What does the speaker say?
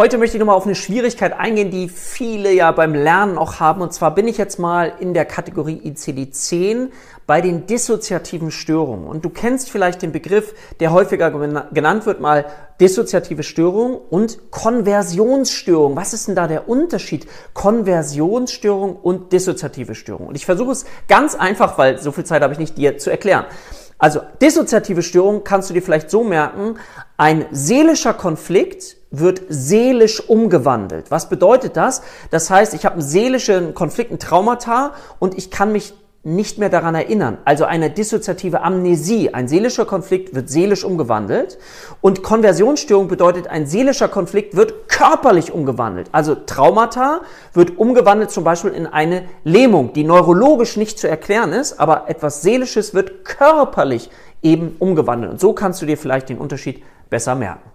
Heute möchte ich nochmal auf eine Schwierigkeit eingehen, die viele ja beim Lernen auch haben. Und zwar bin ich jetzt mal in der Kategorie ICD-10 bei den dissoziativen Störungen. Und du kennst vielleicht den Begriff, der häufiger genannt wird, mal dissoziative Störung und Konversionsstörung. Was ist denn da der Unterschied? Konversionsstörung und dissoziative Störung. Und ich versuche es ganz einfach, weil so viel Zeit habe ich nicht, dir zu erklären. Also dissoziative Störung kannst du dir vielleicht so merken, ein seelischer Konflikt wird seelisch umgewandelt. Was bedeutet das? Das heißt, ich habe einen seelischen Konflikt, ein Traumata und ich kann mich nicht mehr daran erinnern. Also eine dissoziative Amnesie. Ein seelischer Konflikt wird seelisch umgewandelt. Und Konversionsstörung bedeutet, ein seelischer Konflikt wird körperlich umgewandelt. Also Traumata wird umgewandelt zum Beispiel in eine Lähmung, die neurologisch nicht zu erklären ist, aber etwas Seelisches wird körperlich eben umgewandelt. Und so kannst du dir vielleicht den Unterschied besser merken.